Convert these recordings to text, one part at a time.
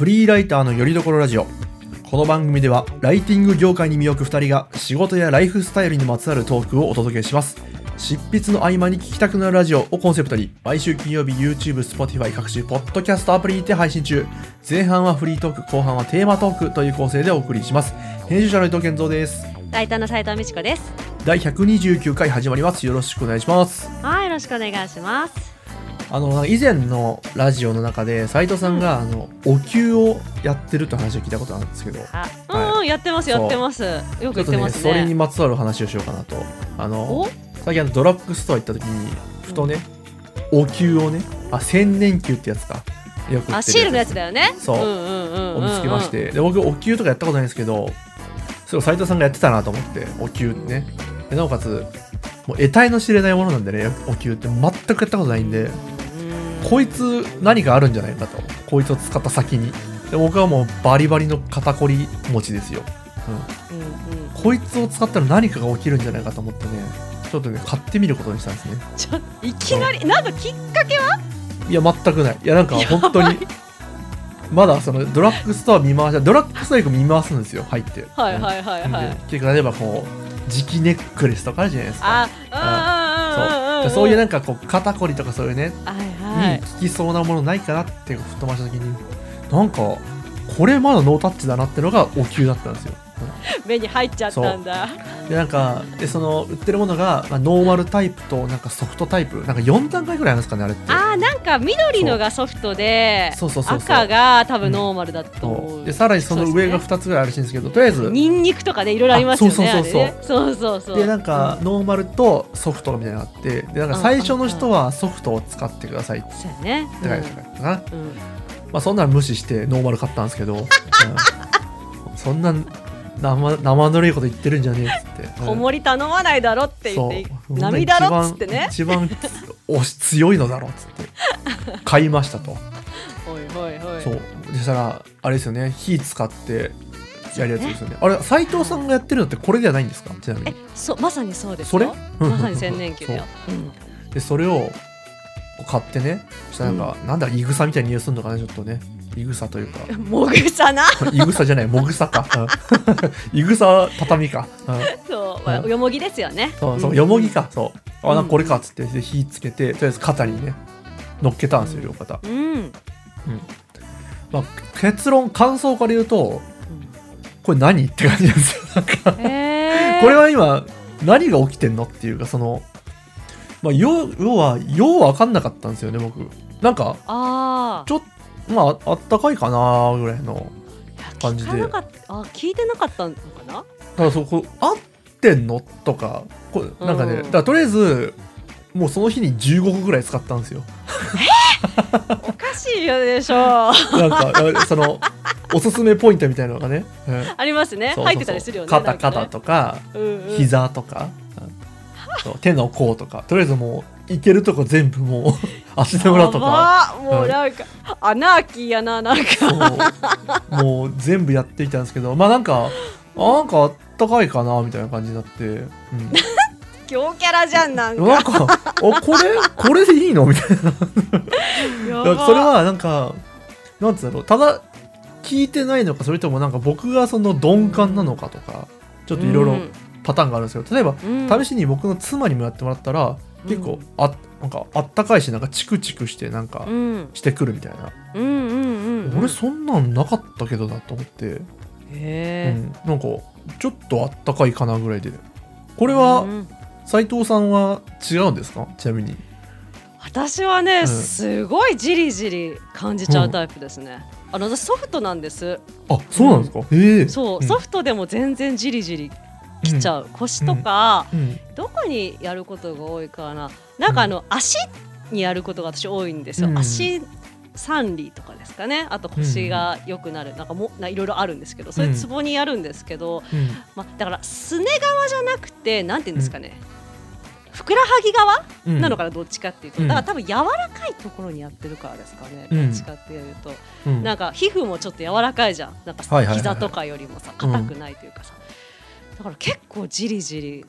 フリーライターのよりどころラジオ。この番組ではライティング業界に身を置く2人が仕事やライフスタイルにまつわるトークをお届けします。執筆の合間に聞きたくなるラジオをコンセプトに毎週金曜日 YouTube、Spotify 各種ポッドキャストアプリにて配信中。前半はフリートーク後半はテーマトークという構成でお送りします。編集者の伊藤健三です。ライターの斉藤美智子です。第129回始まります。よろしくお願いします。はい、よろしくお願いします。あの以前のラジオの中で斉藤さんが、あのお灸をやってるって話を聞いたことあるんですけど。うん、やってます、やってます。よくちょっとね言ってますそれにね。まつわる話をしようかなと。あのお、最近あのドラッグストア行った時にふとね、お灸をねあ千年灸ってやつか。よくあ、シールのやつだよね。そう。を見つけまし。て、で僕お灸とかやったことないんですけどそれを斉藤さんがやってたなと思ってお灸ね。でなおかつもう得体の知れないものなんでねお灸って全くやったことないんで。うんこいつ何かあるんじゃないかと。こいつを使った先に。で僕はもうバリバリの肩こり持ちですよ、うん。うん。うん、こいつを使ったら何かが起きるんじゃないかと思ってね。ちょっとね買ってみることにしたんですね。ちょ、いきなり、なんかきっかけは。いや全くない。いやなんか本当にまだそのドラッグストア見回しドラッグストアよく見回すんですよ入って。はいはいはいはい。で。結構例えばこう磁気ネックレスとかあるじゃないですか。あ、うんうんうん。そういうなんかこう肩こりとかそういうねはいはい。に効きそうなものないかなってふっ飛ばした時になんかこれまだノータッチだなってのがお灸だったんですよ。目に入っちゃったんだ。でなんかでその売ってるものが、まあ、ノーマルタイプとなんかソフトタイプなんか4段階ぐらいあるんですかねあれって。あー、なんか緑のがソフトで。そうそうそうそう赤が多分ノーマルだと思そうう。でさらにその上がそうですね2つぐらいあるらしいんですけどとりあえずニンニクとかね、いろいろありますよね。あそうそうそうそうねそうそうそう。でなんかノーマルとソフトみたいなのがあってでなんか最初の人はソフトを使ってくださいってそうやね。書いてあったかな、うんうんまあそんなの無視してノーマル買ったんですけど、うんそんな生生ぬるいこと言ってるんじゃねえっつって、う ん子守頼まないだろって言って波だろっつってね。一番一番押し強いのだろっつって。買いましたと。そう。そしたらあれですよね。火使ってやるやつですよね。あれ斉藤さんがやってるのってこれではないんですか？ちなみえにそうまさにそうですそれ？よ まさに千年期だよ、う。んでそれを買ってね。そしたらなんか、なんだいぐさみたいな匂いするのかなちょっとねいぐさというかもぐさないぐさじゃないもぐさかいぐさ畳か、うんそう、まあ、よもぎですよねそうそう、よもぎかそうあなんかこれかっつって火つけてとりあえず肩にね乗っけたんですよ両肩、うんまあ、結論感想から言うとこれ何って感じなんですよなんかへえこれは今何が起きてんのっていうかその、まあ、要要はよう分かんなかったんですよね僕なんかあちょっとまああったかいかなぐらいのあ感じで。聞かあ聞いてなかったのかな？だからそこ合ってんの？とかこうなんかね、うんだからとりあえずもうその日に15個ぐらい使ったんですよ。おかしいよでしょ。なんかあそのおすすめポイントみたいなのがね、うんありますね。入ってたりするよね肩肩とかうんうん。膝とか、うん。手の甲とか。とりあえずもういけるとこ全部もう足の裏とか。もうなんか、アナーキーやななんか。もう全部やっていたんですけどまあなんかあなんかあったかいかなみたいな感じになって、うん、強キャラじゃんなんか。なんかあこれこれでいいの？みたいな。それはなんかなんつうんだろうただ聞いてないのかそれともなんか僕がその鈍感なのかとかちょっといろいろパターンがあるんですけど例えばうん。試しに僕の妻にもやってもらったら結構うんあなんかあったかいしなんかチクチクしてなんかうん。してくるみたいな、うんうんうんうん。俺そんなんなかったけどなと思って、うへん、なんかちょっとあったかいかなぐらいで。ここれは斉藤さんは違うんですか？ちなみに。私はね、ん。すごいじりじり感じちゃうタイプですね、あの私ソフトなんです。あそうなんですか、ええ。そう、ん。ソフトでも全然じりじりきちゃう、腰とか、うん。どこにやることが多いかな。なんかあの、足にやることが私多いんですよ、うん。足三里とかですかね。あと腰が良くなる、なんかもないろいろあるんですけどそういうツボにやるんですけど、うん。まあ、だからすね側じゃなくてなんていうんですかね、ふくらはぎ側うん。なのかなどっちかっていうと、うん。だから多分柔らかいところにやってるからですかね、うん。どっちかっていうと、うん。なんか皮膚もちょっと柔らかいじゃん。なんか膝とかよりもさ硬くないというかさ、だから結構じりじり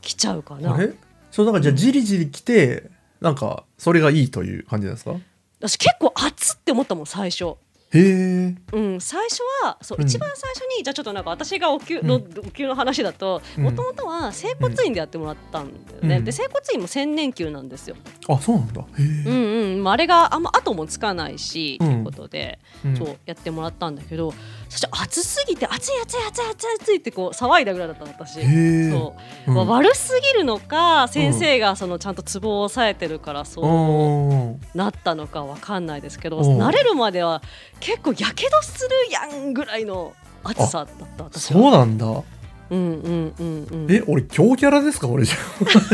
きちゃうかな。あれ？そうなんかじゃあじりじり来てなんかそれがいいという感じですか？私結構熱って思ったもん最初。へえ。うん、最初はそう、うん。一番最初にじゃあちょっとなんか私がお灸の、うん。お灸の話だとうん。もともとは整骨院でやってもらったんだよね、うん。で整骨院も千年灸なんですよ、あそうなんだ。へうえんうん。まあ、あれがあんま後もつかないし、うん。ということで、うん。そうやってもらったんだけどそして暑すぎて暑い暑い暑い暑い暑いってこう騒いだぐらいだったの私。そう。うん。まあ悪すぎるのか先生がそのちゃんとツボを押さえてるからそううん。なったのかわかんないですけどうん。慣れるまでは結構やけどするやんぐらいの暑さだったそうなんだうんうんうんうん。え俺強キャラですか？俺じゃ。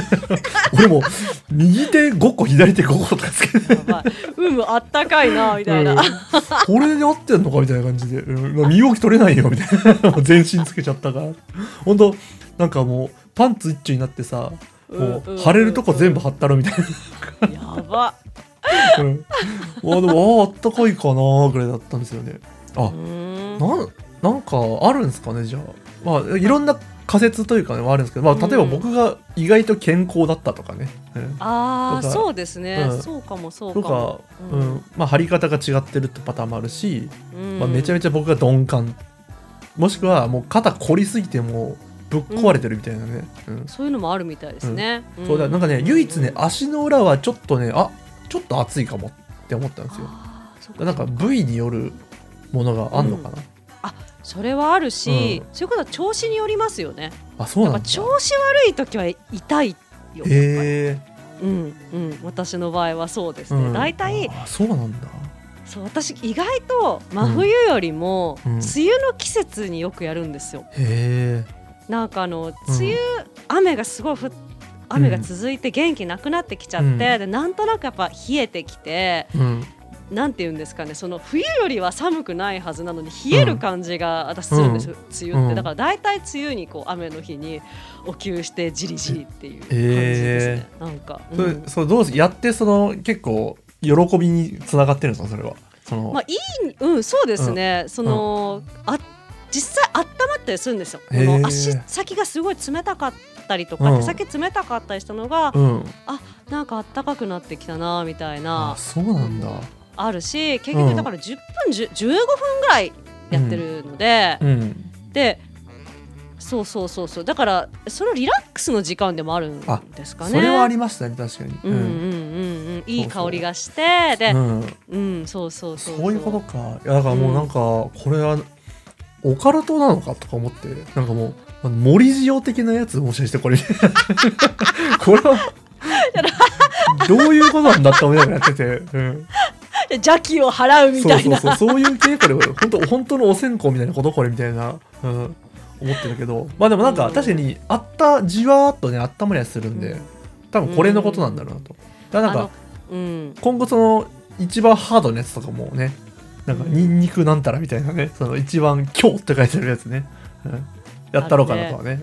俺も右手5個左手5個とかつけて。うんあったかいなみたいな、うん。これで合ってんのかみたいな感じで、うん、身動き取れないよみたいな。全身つけちゃったから。本当なんかもうパンツ一丁になってさもう腫れるとこ全部貼ったろみたいやば。な、うん、あでもあああったかいかなぐらいだったんですよね。あなんなんかあるんですかねじゃあまあいろんな仮説というかねはあるんですけど、まあ、例えば僕が意外と健康だったとかね、うんとかああそうですね、うん。そうかもそうとかかも、うん。まあ、張り方が違ってるってパターンもあるし、うん。まあ、めちゃめちゃ僕が鈍感。もしくはもう肩凝りすぎてもうぶっ壊れてるみたいなね、うん。そういうのもあるみたいですね、そうだなんかね唯一ね足の裏はちょっとねあちょっと熱いかもって思ったんですよ。なんか部位によるものがあんのかな、それはあるし、うん。そういうことは調子によりますよね。あそうなんだ。調子悪い時は痛いよへえうんうん。私の場合はそうですね、うん。大体あそうなんだ。そう私意外と真冬よりもうん。梅雨の季節によくやるんですよ。へえなんかあの梅雨、雨がすごい降っ雨が続いて元気なくなってきちゃって、うん。でなんとなくやっぱ冷えてきてうんなんて言うんですかねその冬よりは寒くないはずなのに冷える感じが私するんですよ、梅雨って、うん。だから大体梅雨にこう雨の日にお灸してじりじりっていう感じですね、なんか、うん。それどうすやってその結構喜びにつながってるんですかそれは？その、まあいいうんそうですね、その、あ実際温まったりするんですよ。こへー。の足先がすごい冷たかったりとか、うん。手先冷たかったりしたのが、うん。なんか暖かくなってきたなみたいあなそうなんだあるし結うん局だから10分、10 15分ぐらいやってるので、うん。でそうそうそうそう。だからそのリラックスの時間でもあるんですかね。それはありましたね確かに。うんうんうんうん。いい香りがしてでうん。うんそうそうそうそう。いうことか。いやだからもうなんかこれはオカルトなのかとか思ってなんかもう森塩的なやつもしかしてこれ これはどういうことなんだって思いながらやってて、うん、で邪気を払うみそうそうたいなそう。そういう系これ本当本当のお線香みたいなことこれみたいな、うん、思ってるけど。まあでもなんかうん。確かにあったじわーっとね温まりはするんで多分これのことなんだろうなと。だからなんかうん。今後その一番ハードなやつとかもねなんかニンニクなんたらみたいなねその一番強って書いてあるやつね、うん、やったろうかなとはね。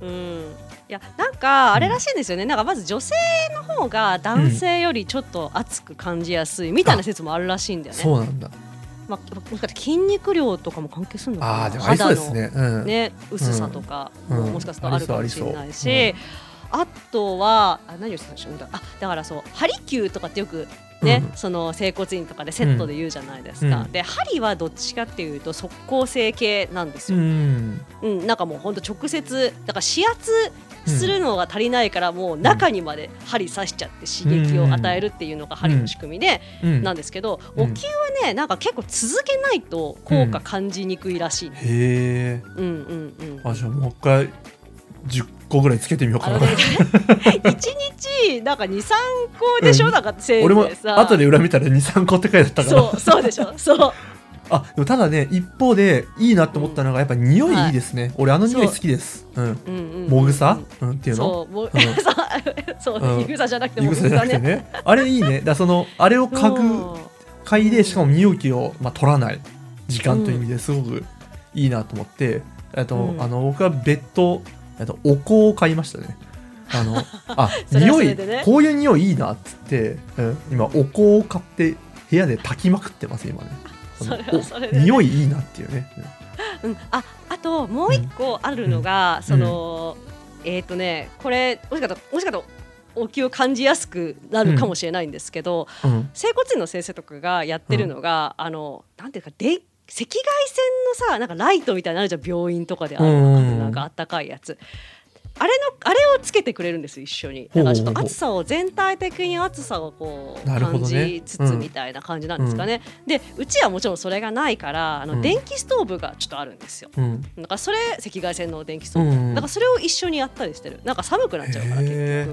うんいやなんかあれらしいんですよね、なんかまず女性の方が男性よりちょっと熱く感じやすいみたいな説もあるらしいんだうんよね。そうなんだ。まあ、もしかして筋肉量とかも関係するのかな。ああでもありそうですね。うん。ね薄さとかもうん。もしかするとあるかもしれないし、あとはあ何をしたんでしょう。あだからそう針灸とかってよくね、うん。その整骨院とかでセットで言うじゃないですか、うん。で針はどっちかっていうと即効性系なんですうよ、ん。うんなんかもうほんと直接だから指圧するのが足りないからもう中にまで針刺しちゃって刺激を与えるっていうのが針の仕組みでうん。なんですけど、うん。お灸はねなんか結構続けないと効果感じにくいらしい、へえ。うん、うんうん。あじゃあもう一回10個ぐらいつけてみようかな。ね 一日なんか23個でしょ、うん。なんかせい俺もぜいさ。後で裏見たら23個って書いてあったから。そうそうでしょ？そうあでもただね一方でいいなって思ったのがやっぱ匂いいいですね、俺あの匂い好きです。う。ん。うんうんもぐさ、うん、っていうの？そうもう、うん。そううん。いぐさじゃなくていもぐぐさじゃなくてさね。ねあれいいね。だそのあれを嗅ぐ嗅いでしかも身動きを、まあ、取らない時間という意味ですごくいいなと思って、えっとうん。あの僕は別途えっとお香を買いましたね。あの あ匂いこういう匂いいいなっつって、うん、今お香を買って部屋で炊きまくってます今ね匂いいいなっていうね、うん、ああともう一個あるのが、ん。その、えっ、とねこれもしかしたらもしかしたらお気を感じやすくなるかもしれないんですけど、うん。整骨院の先生とかがやってるのが、あのなんていうかで赤外線のさなんかライトみたいなのあるじゃん病院とかであるうんうんうん。なんかあったかいやつ。あれのあれをつけてくれるんですよ一緒に。だからちょっと暑さを全体的に暑さをこう感じつつみたいな感じなんですかね、でうちはもちろんそれがないからあの、うん。電気ストーブがちょっとあるんですよ。うん。なんかそれ赤外線の電気ストーブ、うんうん。なんかそれを一緒にやったりしてる。なんか寒くなっちゃうから結へ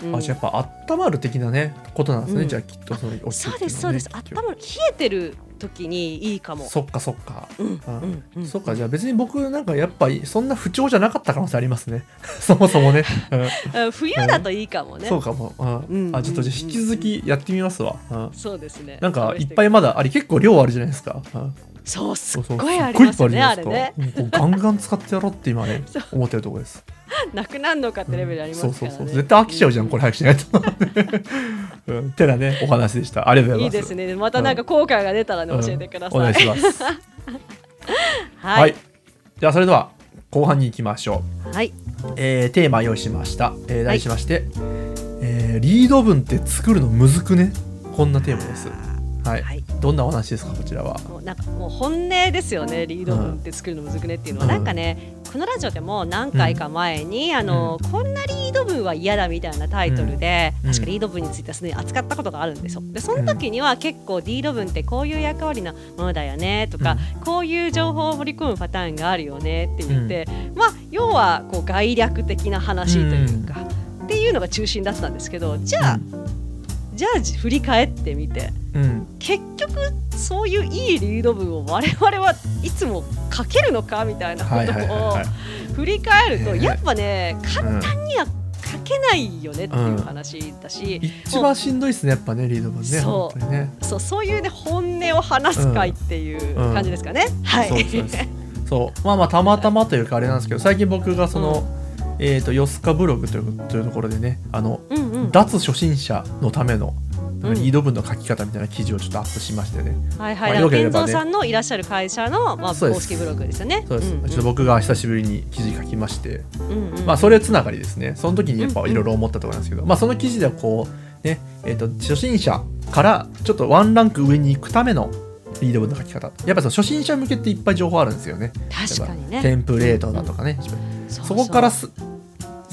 局、うん。あじゃあやっぱ温まる的なねことなんですね、うん。じゃあきっとそのおそうですそうです。頭冷えてる時にいいかも。そっかそっか、うんそっか。じゃあ別に僕なんかやっぱりそんな不調じゃなかった可能性ありますね。そもそもね、うん。うん冬だといいかもね、そうかも、うん。うんあちょっとじゃあ引き続きやってみますわ、うん。そうですね。なんかい。っぱいまだあれ結構量あるじゃないですか、うんそうすっそうそうごいありますよ。ねあれね。ガンガン使ってやろうって今ね 思ってるところです。なくなるのかってレベルありますからね、そうそうそう。絶対飽きちゃうじゃん、これ早くしないと、うん、てなねお話でした。ありがとうございます。いいですね。またなんか後悔が出たらね、うん。教えてください、お願いします。は はい。い、じゃあそれでは後半に行きましょう。はい。えーテーマ用意しました、えー題しまして、えーリード文って作るのむずくね？こんなテーマですはい、はい。どんなお話ですかこちらは？もうなんかもう本音ですよね。リード文って作るのむずくねっていうのは、うん。なんかねこのラジオでも何回か前に、あのこんなリード文は嫌だみたいなタイトルで、うん。確かリード文についてはすでに扱ったことがあるんですよ。でその時には結構リード文ってこういう役割のものだよねとか、こういう情報を盛り込むパターンがあるよねって言って、まあ要はこう概略的な話というか、っていうのが中心だったんですけどじゃあ、じゃあ振り返ってみて。うん。結局そういういいリード文を我々はいつも書けるのかみたいなこはいはいはいとをはい。振り返るとねやっぱね簡単には書けないよねっていう話だし、一番しんどいですねやっぱねリード文ねそう。ね。そうそういうね本音を話す会っていう感じですかね。はい。そうですそうです。そう。まあまあたまたまというかあれなんですけど最近僕がその、えっ、とヨスカブログというというところでねあの、うんうん。脱初心者のためのうん。リード文の書き方みたいな記事をちょっとアップしましてね、はいはい、まあだから健三さんのいらっしゃる会社の、まあ、公式ブログですよね。そうです、んん。ちょっと僕が久しぶりに記事書きまして、うんうん。まあそれつながりですね。その時にやっぱいろいろ思ったところなんですけど、まあその記事ではこうねえっ、と初心者からちょっとワンランク上に行くためのリード文の書き方。やっぱその初心者向けっていっぱい情報あるんですよね。確かにね。テンプレートだとかね、そそこからす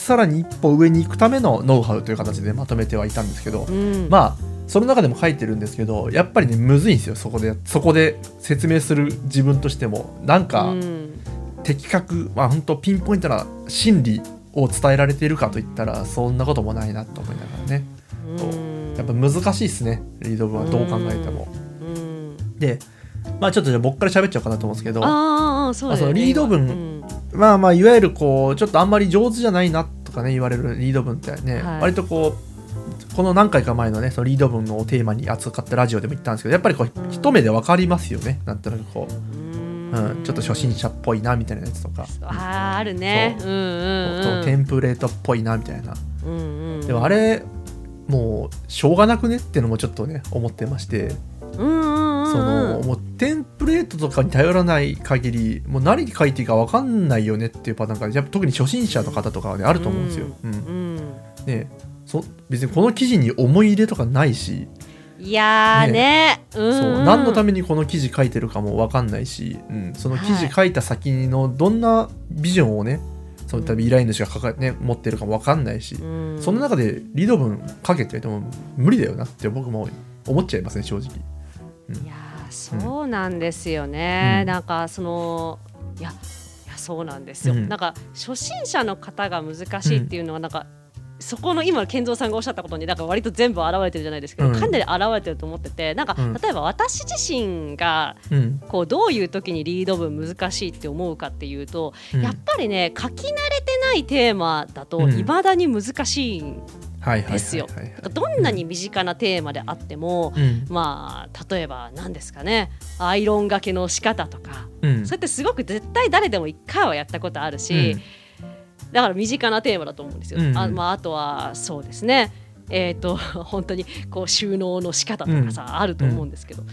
さらに一歩上に行くためのノウハウという形でまとめてはいたんですけど、うん、まあその中でも書いてるんですけどやっぱりねむずいんですよそこで。そこで説明する自分としても。なんかうん。的確まあ本当ピンポイントな真理を伝えられているかといったらそんなこともないなと思いながらね。うん。やっぱ難しいですねリード文はどう考えても。うん。でまあちょっとじゃあ僕から喋っちゃおうかなと思うんですけどあね。まあそのリード文うんまあまあいわゆるこうちょっとあんまり上手じゃないなとかね言われるリード文ってね、はい。割とこうこの何回か前のねそのリード文をテーマに扱ったラジオでも言ったんですけどやっぱりこううん一目で分かりますよね。なんとなくこう、うん。うん、ちょっと初心者っぽいなみたいなやつとか、あーあるね。そう。うんうんそううんテンプレートっぽいなみたいな。うんうんでもあれもうしょうがなくねっていうのもちょっとね思ってまして、そのもうテンプレートとかに頼らない限りもう何に書いていいか分かんないよねっていうパターンがやっぱ特に初心者の方とかはねあると思うんですよ。うんうん。ねそ別にこの記事に思い入れとかないし、いやーね。うんそう何のためにこの記事書いてるかも分かんないし、うん、その記事書いた先のどんなビジョンをねその多分依頼主が抱え、ね、持ってるかも分かんないし、うん。その中でリード文書けってても無理だよなって僕も思っちゃいますね正直。いやーそうなんですよね、うん。なんかそのいやいやそうなんですよ、うん。なんか初心者の方が難しいっていうのはなんか、そこの今の健三さんがおっしゃったことになんか割と全部現れてるじゃないですけど、うん。かなり現れてると思っててなんか、うん。例えば私自身がうん。こうどういう時にリード文難しいって思うかっていうと、うん。やっぱりね書き慣れてないテーマだとうん。いまだに難しいんですよ。どんなに身近なテーマであっても、うん。まあ例えば何ですかね。アイロンがけの仕方とか、うん。それってすごく絶対誰でも一回はやったことあるし、だから身近なテーマだと思うんですよ。うんあまあ、あとはそうですね。えー、と 本当にこう収納の仕方とかさ、あると思うんですけど、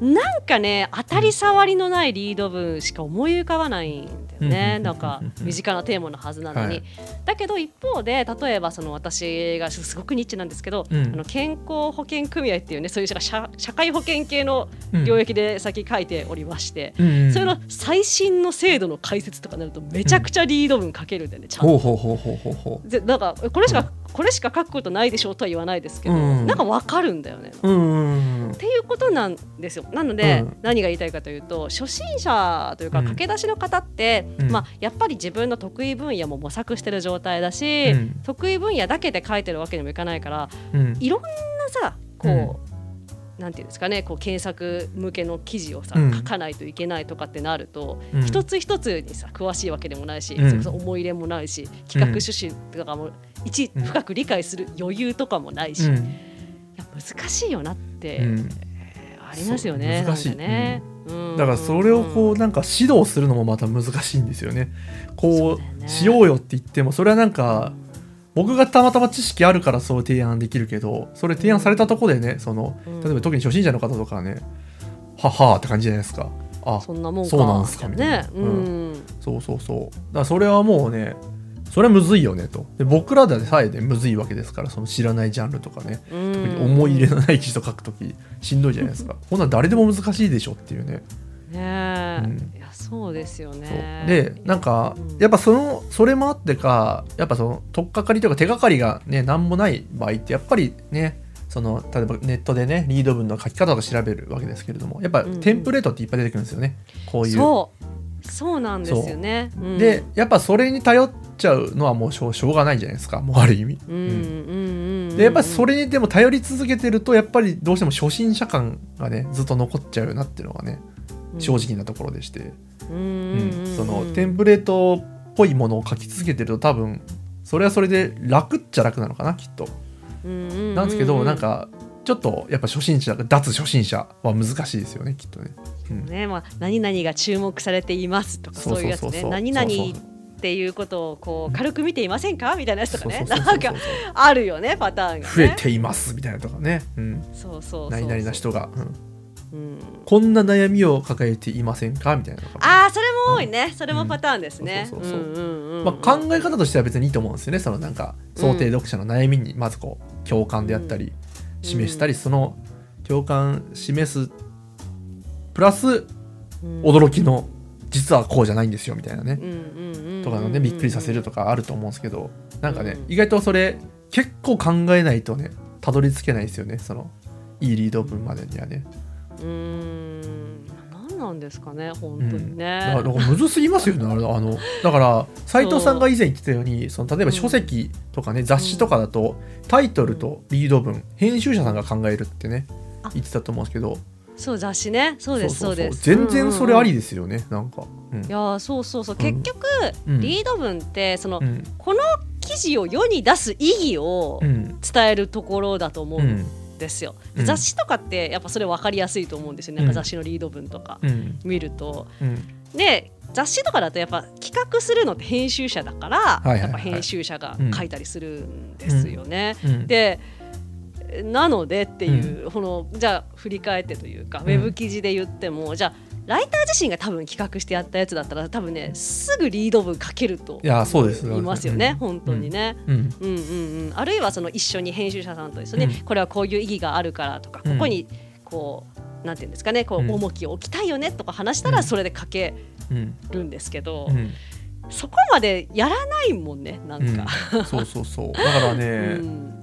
なんかね当たり障りのないリード文しか思い浮かばないんだよよね、うんなんか身近なテーマのはずなのに、はい。だけど一方で例えばその私がすごくニッチなんですけど、うん。あの健康保険組合っていうねそういう社社会保険系のうん領域で先書いておりまして、うんうんそれの最新の制度の解説とかになるとめちゃくちゃリード文書けるんだよね、ちゃんと。ほうほうほうほうほうほでなんかこれしか、これしか書くことないでしょうとは言わないですけど、うんなんかわかるんだよね。ううんうんうん。っていうことなんですよ。なので、うん。何が言いたいかというと初心者というかうん。駆け出しの方って、うん。まあ、やっぱり自分の得意分野も模索してる状態だし、うん。得意分野だけで書いてるわけにもいかないからうん。いろんなさこう、なんていうんですかねこう検索向けの記事をさ、うん。書かないといけないとかってなると、うん。一つ一つにさ詳しいわけでもないし、うん。それこそ思い入れもないし企画趣旨とかも一うん深く理解する余裕とかもないし、いうん。や難しいよなって、うん。ありますよね。難しい。ね、うんだからそれをこううんなんか指導するのもまた難しいんですよね。こそうしようよって言ってもそれはなんか僕がたまたま知識あるからそう提案できるけどそれ提案されたとこでねそのうん。例えば特に初心者の方とかはねははーって感じじゃないですか。あそんなもんかそうなんすかみたいな。ね、うん。そうそうそう。だからそれはもうねそれはむずいよねと。で僕らでさえねむずいわけですからその知らないジャンルとかね。うん。特に思い入れのない記事と書くときしんどいじゃないですか。こん。なん誰でも難しいでしょっていうね。ねえ、うん。いやそうですよね。でなんかうん。やっぱそのそれもあってかやっぱその取っかかりというか手がかりがね何もない場合ってやっぱりねその例えばネットでねリード文の書き方とか調べるわけですけれどもやっぱうんうん。テンプレートっていっぱい出てくるんですよね。こういう。そうそうなんですよね。う。ん。でやっぱそれに頼っちゃうのはもうしょうしょうがないじゃないですかもうある意味。うんうんでやっぱりそれにでも頼り続けてるとやっぱりどうしても初心者感がねずっと残っちゃうよなっていうのがね正直なところでして、うんうんそのテンプレートっぽいものを書き続けてると多分それはそれで楽っちゃ楽なのかなきっと。なんですけどなんかちょっとやっぱ初心者脱初心者は難しいですよねきっとね。うんね。まあ、何々が注目されていますとかそそうういうやつね。何々っていうことをこう軽く見ていませんか？みたいなやつとかねなんかあるよねパターンが、ね、増えていますみたいなとかね。うん。そうそう何々な人が、うん。うん。こんな悩みを抱えていませんか？みたいなああそれも多いね、それもパターンですね。考え方としては別にいいと思うんですよね。そのなんか想定読者の悩みにまずこう共感であったり示したり、その共感示すプラスうん。驚きの実はこうじゃないんですよみたいなね、うんうんうんうんとかのねびっくりさせるとかあると思うんですけどなんかね、うん。意外とそれ結構考えないとねたどり着けないですよねそのいいリード文までにはね。うーん。何なんですかね本当にね。だからむずすぎますよねあのだから斉藤さんが以前言ってたようにその例えば書籍とかね、雑誌とかだとタイトルとリード文編集者さんが考えるってねあ。言ってたと思うんですけど。そう雑誌ね。そうですそうです。全然それありでですよね、なんか、うん。いやーそうそうそう、うん。結局、うん。リード文ってその、うん。この記事を世に出す意義をうん。伝えるところだと思ううんんですよ。うん。雑誌とかってやっぱそれ分かりやすいと思うんですよね、うん。なんか雑誌のリード文とかうん。見ると。うん。で雑誌とかだとやっぱ企画するのって編集者だから、やっぱ編集者が書いたりするんですよね。うん。でなのでっていう、このじゃあ振り返ってというか、ん。ウェブ記事で言ってもじゃあライター自身が多分企画してやったやつだったら多分ねすぐリード文書けるといやそうです。言いますよね、うん。本当にね。うん。うんうんうん、あるいはその一緒に編集者さんとですね、うん。これはこういう意義があるからとか、うん。ここにこうなんていうんですかねこう重きを置きたいよねとか話したうん。らそれで書けうんるんですけど、うん。そこまでやらないもんねなんか。うん。そうそうそう。だからね、うん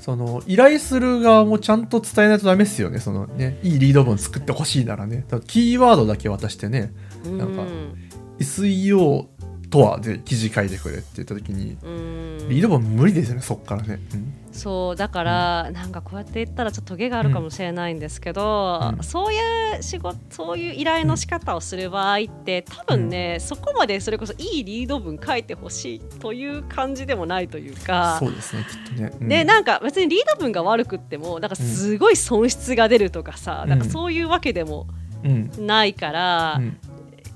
その依頼する側もちゃんと伝えないとダメですよね。そのねいいリード文作ってほしいならね。キーワードだけ渡してね。なんかうん。SEO とはで記事書いてくれって言った時にうん。リード文無理ですよねそっからね、うん。そうだから、なんかこうやって言ったらちょっとトゲがあるかもしれないんですけど、うん。そういう仕事そういう依頼の仕方をする場合って多分ね、そこまでそれこそいいリード文書いてほしいという感じでもないというか。そうですねきっとね、うん。でなんか別にリード文が悪くってもなんかすごい損失が出るとかさ、うん。なんかそういうわけでもうん。ないから、うん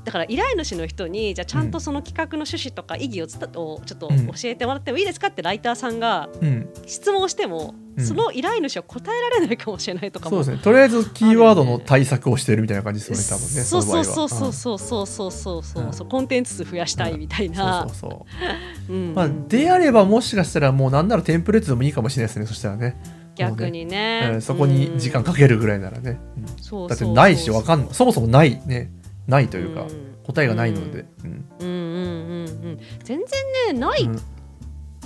だから依頼主の人にじゃあちゃんとその企画の趣旨とか意義をつたをちょっとうん。教えてもらってもいいですかってライターさんがうん。質問しても、うん。その依頼主は答えられないかもしれないとかも。そうですね。とりあえずキーワードの対策をしてるみたいな感じですよね多分ねそうそうの場合はそうそうそうそうそうそうそう、コンテンツ数増やしたいみたいうんなそうそうそう。うん。まあであればもしかしたらもうなんならテンプレートでもいいかもしれないですねそしたらね。逆にね、うんそこに時間かけるぐらいならね、うん。そうそう。だってないしわかんない。そもそもないねないというか、うん。答えがないので、うん。うん。うんうんうん全然ねない。うん。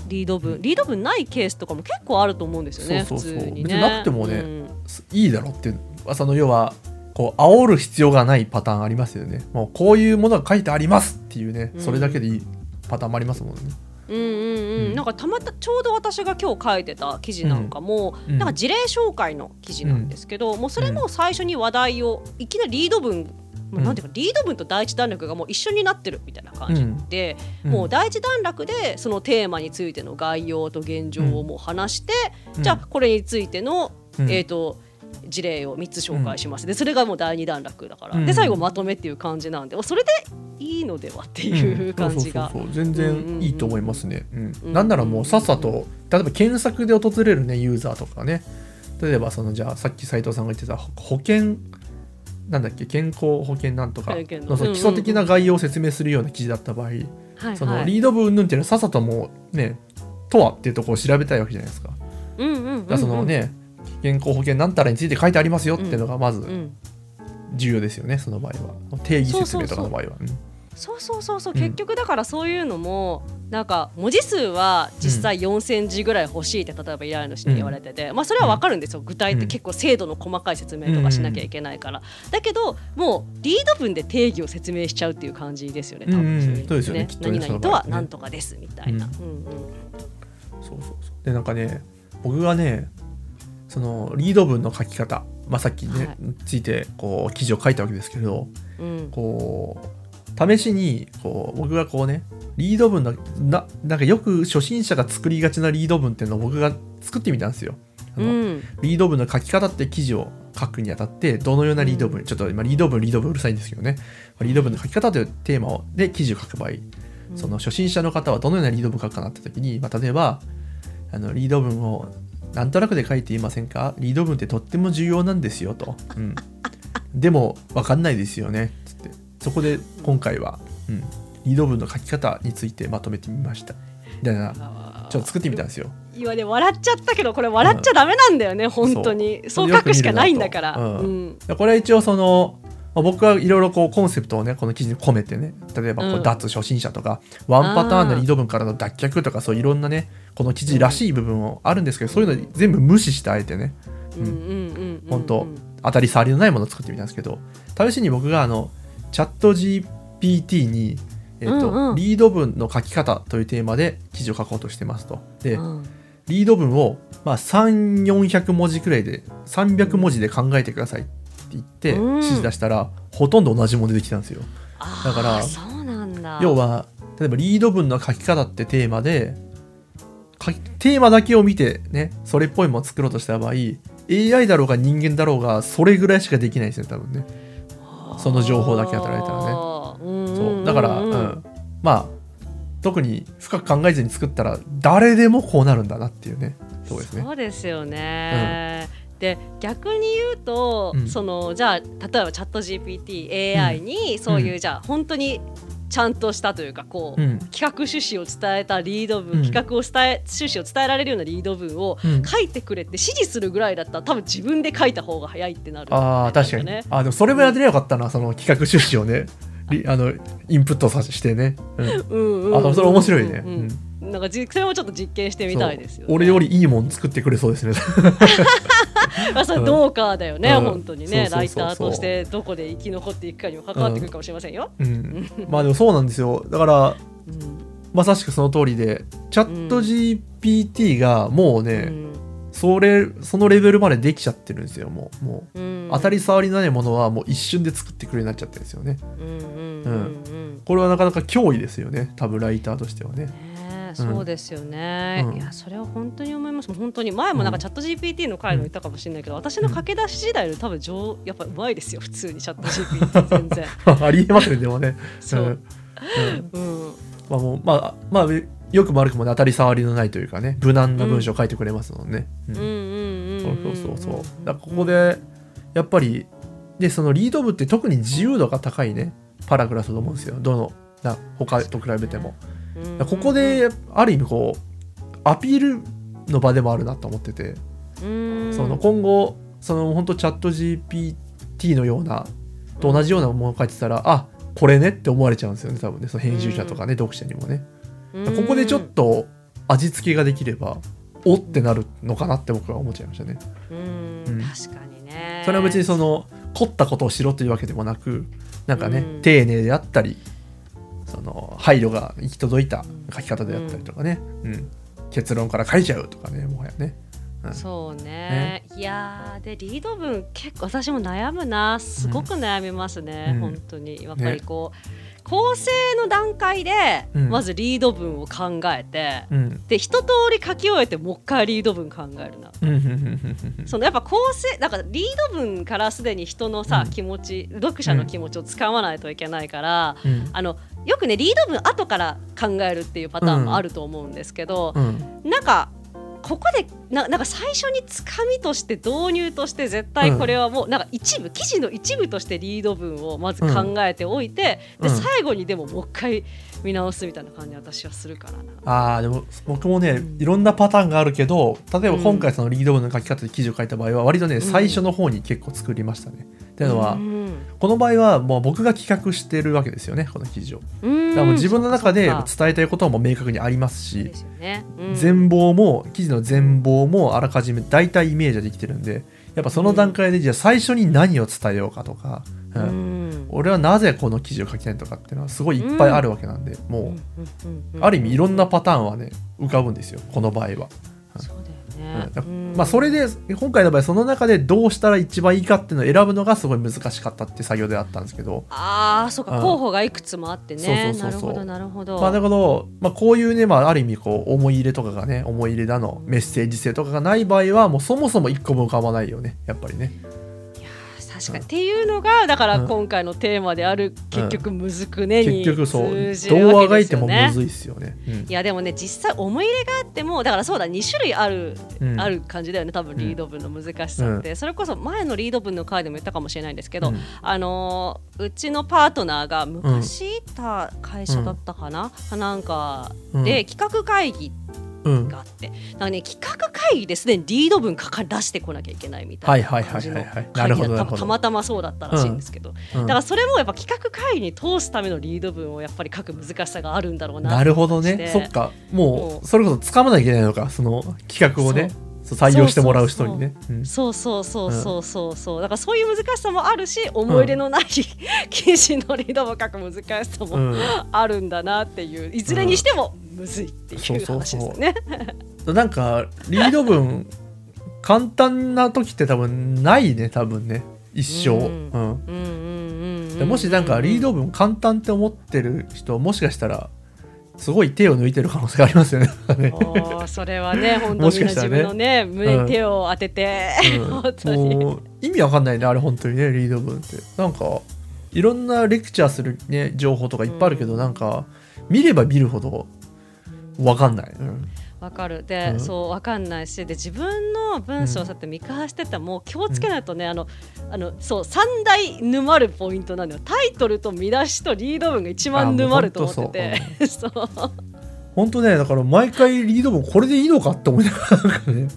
リード文、リード文ないケースとかも結構あると思うんですよねそうそうそう。普通にね。別になくてもねうん。いいだろうってその要はこう煽る必要がないパターンありますよね。もうこういうものが書いてありますっていうねうん。それだけでいいパターンもありますもんね、うんうんうん、うん。なんかたまたちょうど私が今日書いてた記事なんかも、うん。なんか事例紹介の記事なんですけど、もうそれも最初に話題をいきなりリード文もうなんていうかリード文と第一段落がもう一緒になってるみたいな感じで、うん。もう第一段落でそのテーマについての概要と現状をもう話して、うん。じゃあこれについての、うん。えっ、と事例を3つ紹介します、でそれがもう第二段落だから、うん。で最後まとめっていう感じなんでそれでいいのではっていう感じが。そうそうそうそう。全然いいと思いますね、うんうん。なんならもうさっさと例えば検索で訪れるねユーザーとかね。例えばそのじゃあさっき斉藤さんが言ってた保保険なんだっけ健康保険なんとかの。のその基礎的な概要を説明するような記事だった場合、はいそのはいリード部云々っていうのはさっさともうねとはっていうところを調べたいわけじゃないですか。うんうんうんうん。だからそのね、健康保険なんたらについて書いてありますよっていうのがまずうん、重要ですよね、その場合は。定義説明とかの場合は。うんそうそうそうそう、うん。結局だからそういうのもなんか文字数は実際4,000字ぐらい欲しいって例えば依頼主に言われてて、まあそれは分かるんですよ。具体的、うん。結構精度の細かい説明とかしなきゃいけないから、だけどもうリード文で定義を説明しちゃうっていう感じですよね多分そういうのそうですよね。何々とは何とかですみたいな、うん。うんそうそうそう。でなんかね僕がねそのリード文の書き方、まあ、さっきね、はい。ついてこう記事を書いたわけですけれどうん。こう試しにこう僕がこうねリード文のななんかよく初心者が作りがちなリード文っていうのを僕が作ってみたんですよ。あのうん。リード文の書き方って記事を書くにあたってどのようなリード文、ちょっと今リード文リード文うるさいんですけどね。リード文の書き方というテーマをで記事を書く場合その初心者の方はどのようなリード文書くかなって時に、まあ、例えばあのリード文をなんとなくで書いていませんか？リード文ってとっても重要なんですよと、うん、でも分かんないですよねそこで今回は、うん、リード文の書き方についてまとめてみました。みたいなちょっと作ってみたんですよ。今ね笑っちゃったけどこれ笑っちゃダメなんだよね、本当に。そう。書くしかないんだから。そうん。でこれは一応そのまあ僕はいろいろこうコンセプトをねこの記事に込めてね例えばこううん。脱初心者とか、ワンパターンのリード文からの脱却とかそういろんなねこの記事らしい部分もあるんですけど、そういうの全部無視してあえてね。うんうんうん。うん。本当当たり障りのないものを作ってみたんですけど試しに僕があのチャット GPT に、えっとうんうんリード文の書き方というテーマで記事を書こうとしてますと。で、うんリード文を、まあ、3400文字くらいで300文字で考えてくださいって言ってうん指示出したら、ほとんど同じものできたんですよ。あだから要は例えばリード文の書き方ってテーマでテーマだけを見てねそれっぽいものを作ろうとした場合 AI だろうが人間だろうがそれぐらいしかできないですね多分ね。その情報だけ与えられたらね。ねそう。だから、うん、まあ特に深く考えずに作ったら誰でもこうなるんだなっていうね。そうですね。そうですよね。で逆に言うと、うん。そのじゃあ例えばチャット GPT、AI にそういう、うんじゃあ本当にちゃんとしたというかこう、うん。企画趣旨を伝えたリード文、うん。企画を伝え趣旨を伝えられるようなリード文をうん。書いてくれって指示するぐらいだったら多分自分で書いた方が早いってなるああ確かに、ね。あでもそれもやってりゃよかったなその企画趣旨をね。りあのインプットさせしてね、うん。うんうんうんあそれ面白いね、うん。うんなんかじそれもちょっと実験してみたいですよ、ね。俺よりいいもん作ってくれそうですね。まあそれどうかだよね、うん。本当にね。ライターとしてどこで生き残っていくかにも関わってくるかもしれませんよ。うん、まあでもそうなんですよ。だからうんまさしくその通りでチャット GPT がもうね、それそのレベルまでできちゃってるんですよもう。もううん。当たり障りのないものはもう一瞬で作ってくれるようになっちゃってるんですよね。うんうんうん。うん。これはなかなか脅威ですよね。多分ライターとしてはねそうですよね、うん。いやそれは本当に思います。本当に前もなんかチャット GPT の回でも言ったかもしれないけど、私の駆け出し時代より多分上やっぱうまいですよ普通にチャット GPT 全然。ありえますねでもね。そう、んうん。うん、まあもうまあまあよくも悪くもね当たり障りのないというかね無難な文章を書いてくれますもんね、うん。うん。うんうんそうそうそうらここでやっぱりでそのリード部って特に自由度が高いねパラグラスだと思うんですよ。どのな他と比べてもここである意味こうアピールの場でもあるなと思ってて。うん。その今後その本当チャット GPT のようなと同じようなものを書いてたらあこれねって思われちゃうんですよね多分ね。その編集者とかね、読者にもね。ここでちょっと味付けができればおってなるのかなって僕は思っちゃいましたね。うん。うん。確かにね。それは別にその凝ったことをしろというわけでもなくなんかね、うん。丁寧であったりその配慮が行き届いた書き方であったりとかね、うん。結論から書いちゃうとかねもはやね。そうね。いやーでリード文結構私も悩むな。すごく悩みますね、うん。本当に。やっぱりこう、構成の段階でうん。まずリード文を考えて、うん。で一通り書き終えてもう一回リード文考えるな。そのやっぱ構成だからリード文からすでに人のさ、うん。気持ち読者の気持ちをつかまないといけないから、うん。あのよくねリード文後から考えるっていうパターンもあると思うんですけど、うん。なんかここでななんか最初につかみとして導入として絶対これはもうなんか一部記事の一部としてリード文をまず考えておいて、でうん。最後にでももう一回見直すみたいな感じ私はするからな。あーでも僕もねうん。いろんなパターンがあるけど例えばうん。今回そのリード文の書き方で記事を書いた場合は割とねん。最初の方に結構作りましたね。っていうのはうん。この場合はもう僕が企画してるわけですよねこの記事を。うん。だからもう自分の中で伝えたいことはもう明確にありますし全貌も記事の全貌もあらかじめ大体イメージはできてるんでやっぱその段階でじゃあ最初に何を伝えようかとか、ううんん俺はなぜこの記事を書きたいとかっていうのはすごいいっぱいあるわけなんで、もう、うんうんうんある意味いろんなパターンはね浮かぶんですよこの場合は。まあそれで今回の場合その中でどうしたら一番いいかっていうのを選ぶのがすごい難しかったっていう作業であったんですけど、ああそうかうん。候補がいくつもあってね。なるほどなるほど。まあだけど、まあ、こういうね、まあ、ある意味こう思い入れとかがね思い入れだのメッセージ性とかがない場合はもうそもそも一個も浮かばないよねやっぱりね。確かに、っていうのがだからうん。今回のテーマである、結局むずくねに結局そう。どうあがいてもむずいっすよね。うん。いやでもね実際思い入れがあってもだからそうだ2種類ある、うん。ある感じだよね多分リード文の難しさって、それこそ前のリード文の回でも言ったかもしれないんですけど、うん。あのーうちのパートナーが昔いた会社だったかな、なんかで、企画会議うんがあって。なんかね企画会議ですでにリード文書か出してこなきゃいけないみたいな感じの会議だったまたまそうだったらしいんですけど、うん。だからそれもやっぱ企画会議に通すためのリード文をやっぱり書く難しさがあるんだろうななるほどね。そっか。ももうそれこそ掴まなきゃいけないのか。その企画をね採用してもらう人にね。うんそう。そうそうそうそうそう。だからそういう難しさもあるし思い入れのない、記事のリード文書く難しさもうん。あるんだなっていういずれにしてもむずいっていう話ですね。なんかリード文簡単な時って多分ないね多分ね。一生、もしなんかリード文簡単って思ってる人もしかしたらすごい手を抜いてる可能性がありますよね。それはね本当もに自分のね胸うんに手を当てて、う う意味わかんないねあれ本当にねリード文って。なんかいろんなレクチャーするね情報とかいっぱいあるけど、なんか見れば見るほどわかんない、うんわかる。で、うん。そうわかんないし。で自分の文章をさって見返してたらもう気をつけないとね、あのあのそう三大沼るポイントなのよ。タイトルと見出しとリード文が一番沼ると思ってて。そう。本当ねだから毎回リード文これでいいのかって思いながらね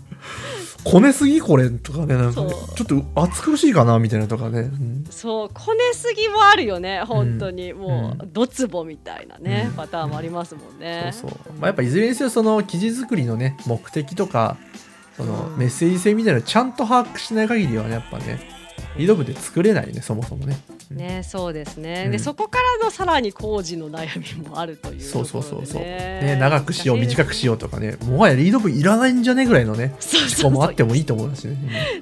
こねすぎこれとかねなんかちょっと暑苦しいかなみたいなとかね、うん。そうこねすぎもあるよね本当に、もううドツボみたいなね、うん。パターンもありますもんね。そうそう、まあ、やっぱいずれにせよその記事作りのね目的とかそのうん。メッセージ性みたいなのをちゃんと把握しない限りはねやっぱねリード文って作れないねそもそもね、ね、そうですね、うん。でそこからのさらに工事の悩みもあるというそうそうそうそう、ね、長くしよう短くしようとかね。もはやリード分いらないんじゃねぐらいのねそう思考そう。そもあってもいいと思うしね、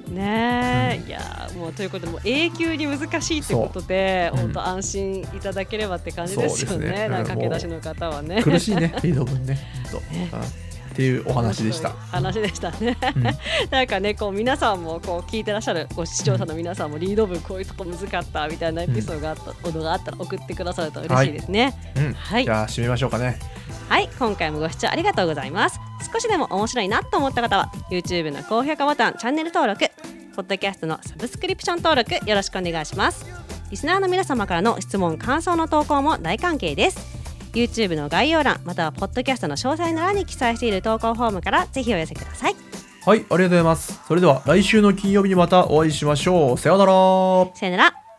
うね、いやーもうということでもう永久に難しいってことで本当安心いただければって感じですよそうですね。ねなんか駆け出しの方はね。うん苦しいね リード分ねほんとね。うんっていうお話でした、話でしたね、うん。なんかねこう皆さんもこう聞いてらっしゃるご視聴者の皆さんもリード部こういうとこ難かったみたいなエピソードがあった、ことがあったら送ってくださると嬉しいですね。うんはい。じゃあ締めましょうかね。はい、今回もご視聴ありがとうございます。少しでも面白いなと思った方は、YouTube の高評価ボタン、チャンネル登録、Podcast のサブスクリプション登録よろしくお願いします。リスナーの皆様からの質問、感想の投稿も大歓迎です。YouTube の概要欄、または Podcast の詳細の欄に記載している投稿フォームからぜひお寄せください。はいありがとうございますそれでは来週の金曜日にまたお会いしましょうさようならさよなら。